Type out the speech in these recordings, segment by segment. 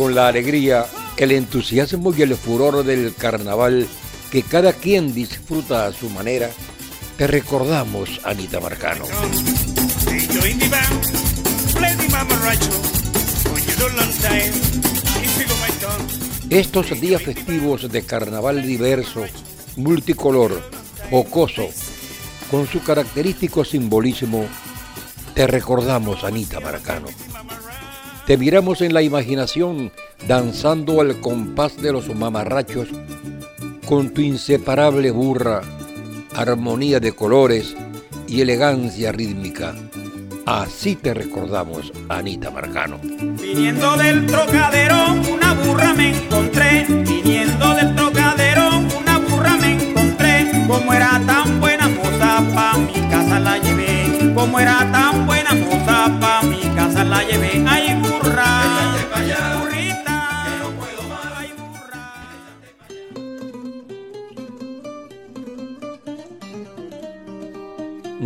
con la alegría, el entusiasmo y el furor del carnaval que cada quien disfruta a su manera, te recordamos, Anita Marcano. Estos días festivos de carnaval diverso, multicolor, jocoso, con su característico simbolismo, te recordamos, Anita Marcano. Te miramos en la imaginación danzando al compás de los mamarrachos con tu inseparable burra, armonía de colores y elegancia rítmica. Así te recordamos, Anita Marcano. Viniendo del trocadero, una burra me encontré. Viniendo del trocadero, una burra me encontré. Como era tan buena moza, pa' mi casa la llevé. Como era tan buena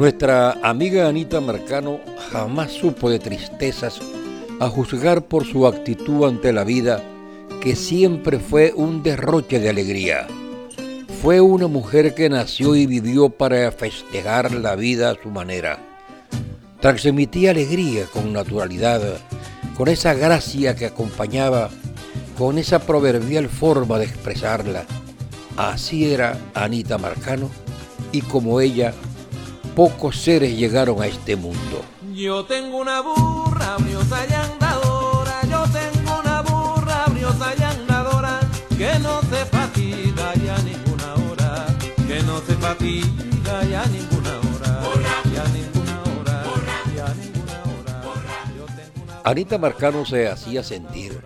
Nuestra amiga Anita Marcano jamás supo de tristezas a juzgar por su actitud ante la vida, que siempre fue un derroche de alegría. Fue una mujer que nació y vivió para festejar la vida a su manera. Transmitía alegría con naturalidad, con esa gracia que acompañaba, con esa proverbial forma de expresarla. Así era Anita Marcano y como ella pocos seres llegaron a este mundo. Yo tengo una burra briosa y andadora, yo tengo una burra briosa y andadora, que no se fatiga ya ninguna hora, que no se fatiga ya ninguna hora, ya ninguna hora, ya ninguna hora. Anita Marcano se hacía sentir.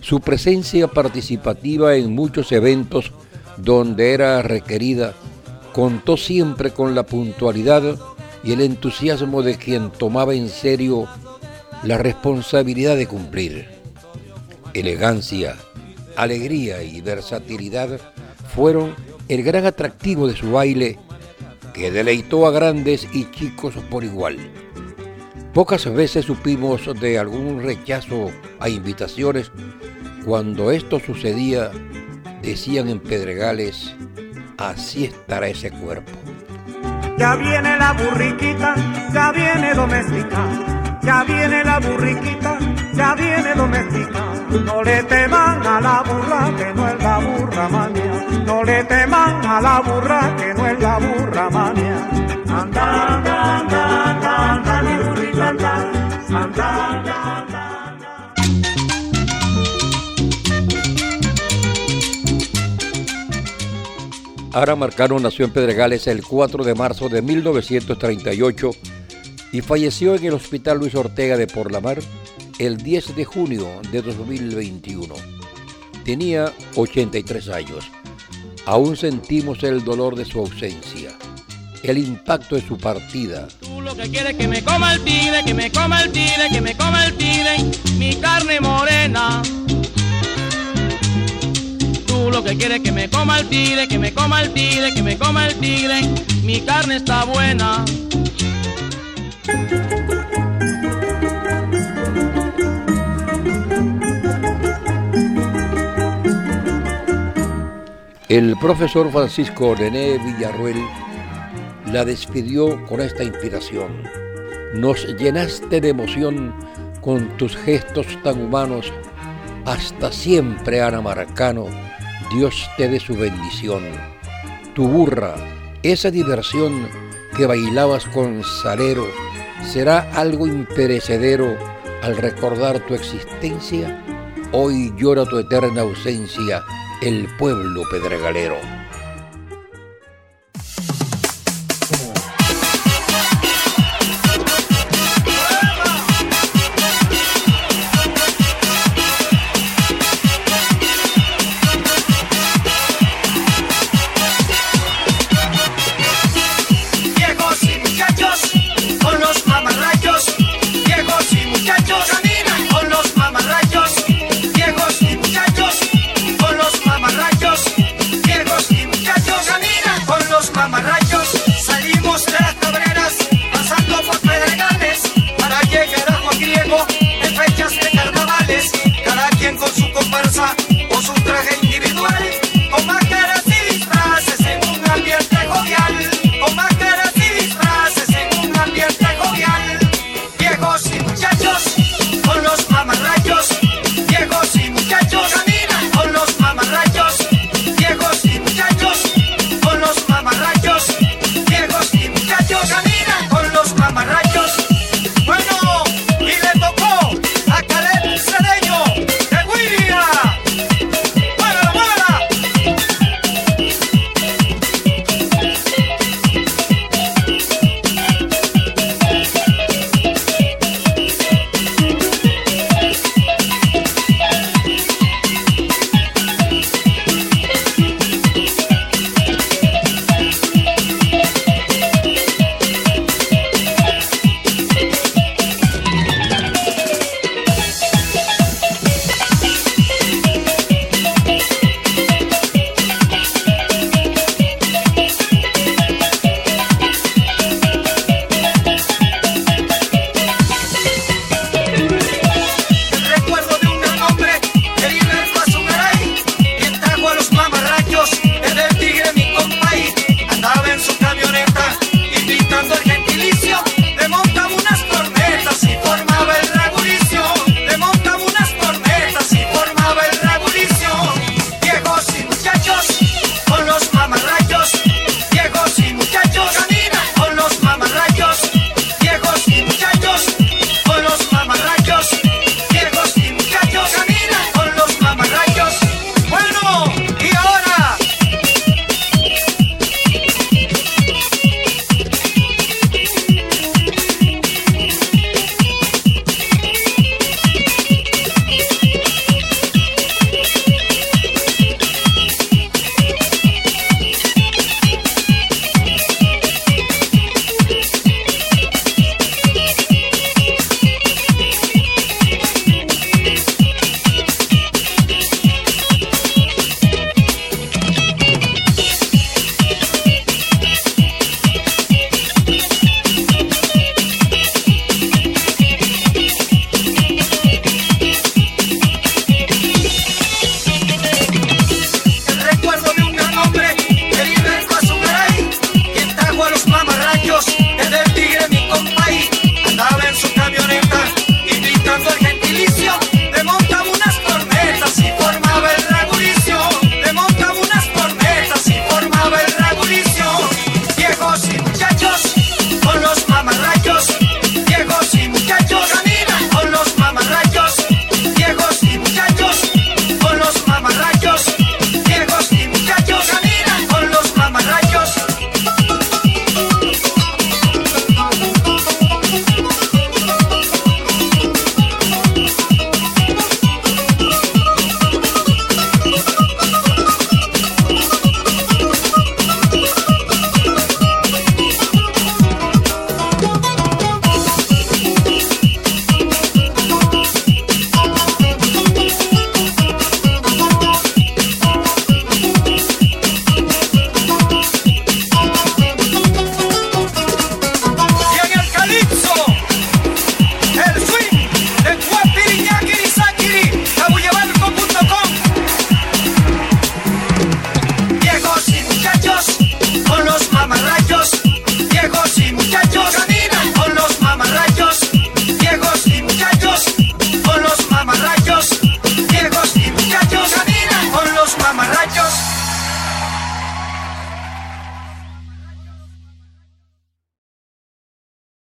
Su presencia participativa en muchos eventos donde era requerida contó siempre con la puntualidad y el entusiasmo de quien tomaba en serio la responsabilidad de cumplir. Elegancia, alegría y versatilidad fueron el gran atractivo de su baile que deleitó a grandes y chicos por igual. Pocas veces supimos de algún rechazo a invitaciones. Cuando esto sucedía, decían en Pedregales, así estará ese cuerpo. Ya viene la burriquita, ya viene doméstica, ya viene la burriquita, ya viene doméstica. No le teman a la burra que no es la burra mania, no le teman a la burra que Ara Marcano nació en Pedregales el 4 de marzo de 1938 y falleció en el Hospital Luis Ortega de Porlamar el 10 de junio de 2021. Tenía 83 años. Aún sentimos el dolor de su ausencia, el impacto de su partida. Tú lo que quieres que me coma el tigre, que me coma el tigre, que me coma el tigre, mi carne morena lo que quiere que me coma el tigre, que me coma el tigre, que me coma el tigre, mi carne está buena. El profesor Francisco René Villarruel la despidió con esta inspiración. Nos llenaste de emoción con tus gestos tan humanos. Hasta siempre, Ana Marcano Dios te dé su bendición. Tu burra, esa diversión que bailabas con salero, será algo imperecedero al recordar tu existencia. Hoy llora tu eterna ausencia el pueblo pedregalero.